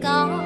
gone.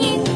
Thank you.